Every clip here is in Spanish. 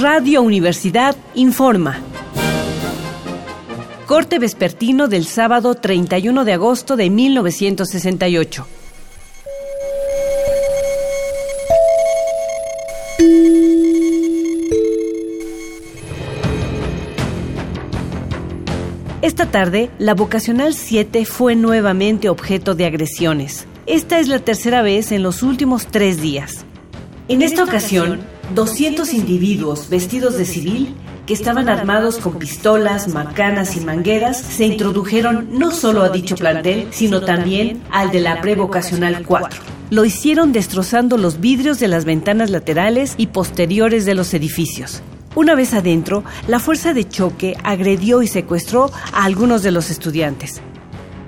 Radio Universidad informa. Corte vespertino del sábado 31 de agosto de 1968. Esta tarde, la vocacional 7 fue nuevamente objeto de agresiones. Esta es la tercera vez en los últimos tres días. En esta ocasión, 200 individuos vestidos de civil que estaban armados con pistolas, macanas y mangueras, se introdujeron no solo a dicho plantel, sino también al de la prevocacional 4. Lo hicieron destrozando los vidrios de las ventanas laterales y posteriores de los edificios. Una vez adentro, la fuerza de choque agredió y secuestró a algunos de los estudiantes.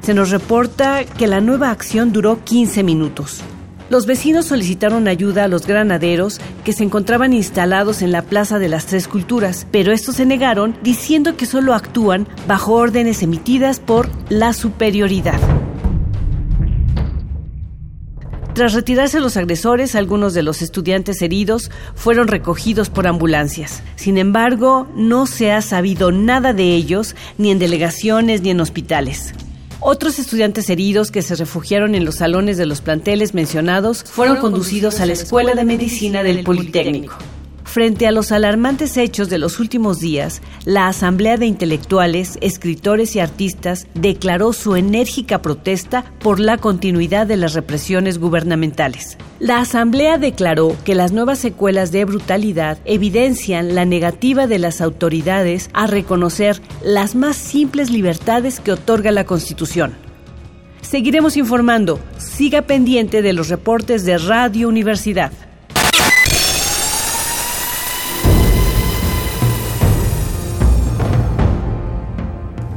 Se nos reporta que la nueva acción duró 15 minutos. Los vecinos solicitaron ayuda a los granaderos que se encontraban instalados en la Plaza de las Tres Culturas, pero estos se negaron diciendo que solo actúan bajo órdenes emitidas por la superioridad. Tras retirarse los agresores, algunos de los estudiantes heridos fueron recogidos por ambulancias. Sin embargo, no se ha sabido nada de ellos, ni en delegaciones ni en hospitales. Otros estudiantes heridos que se refugiaron en los salones de los planteles mencionados fueron conducidos a la Escuela de Medicina del Politécnico. Frente a los alarmantes hechos de los últimos días, la Asamblea de Intelectuales, Escritores y Artistas declaró su enérgica protesta por la continuidad de las represiones gubernamentales. La Asamblea declaró que las nuevas secuelas de brutalidad evidencian la negativa de las autoridades a reconocer las más simples libertades que otorga la Constitución. Seguiremos informando. Siga pendiente de los reportes de Radio Universidad.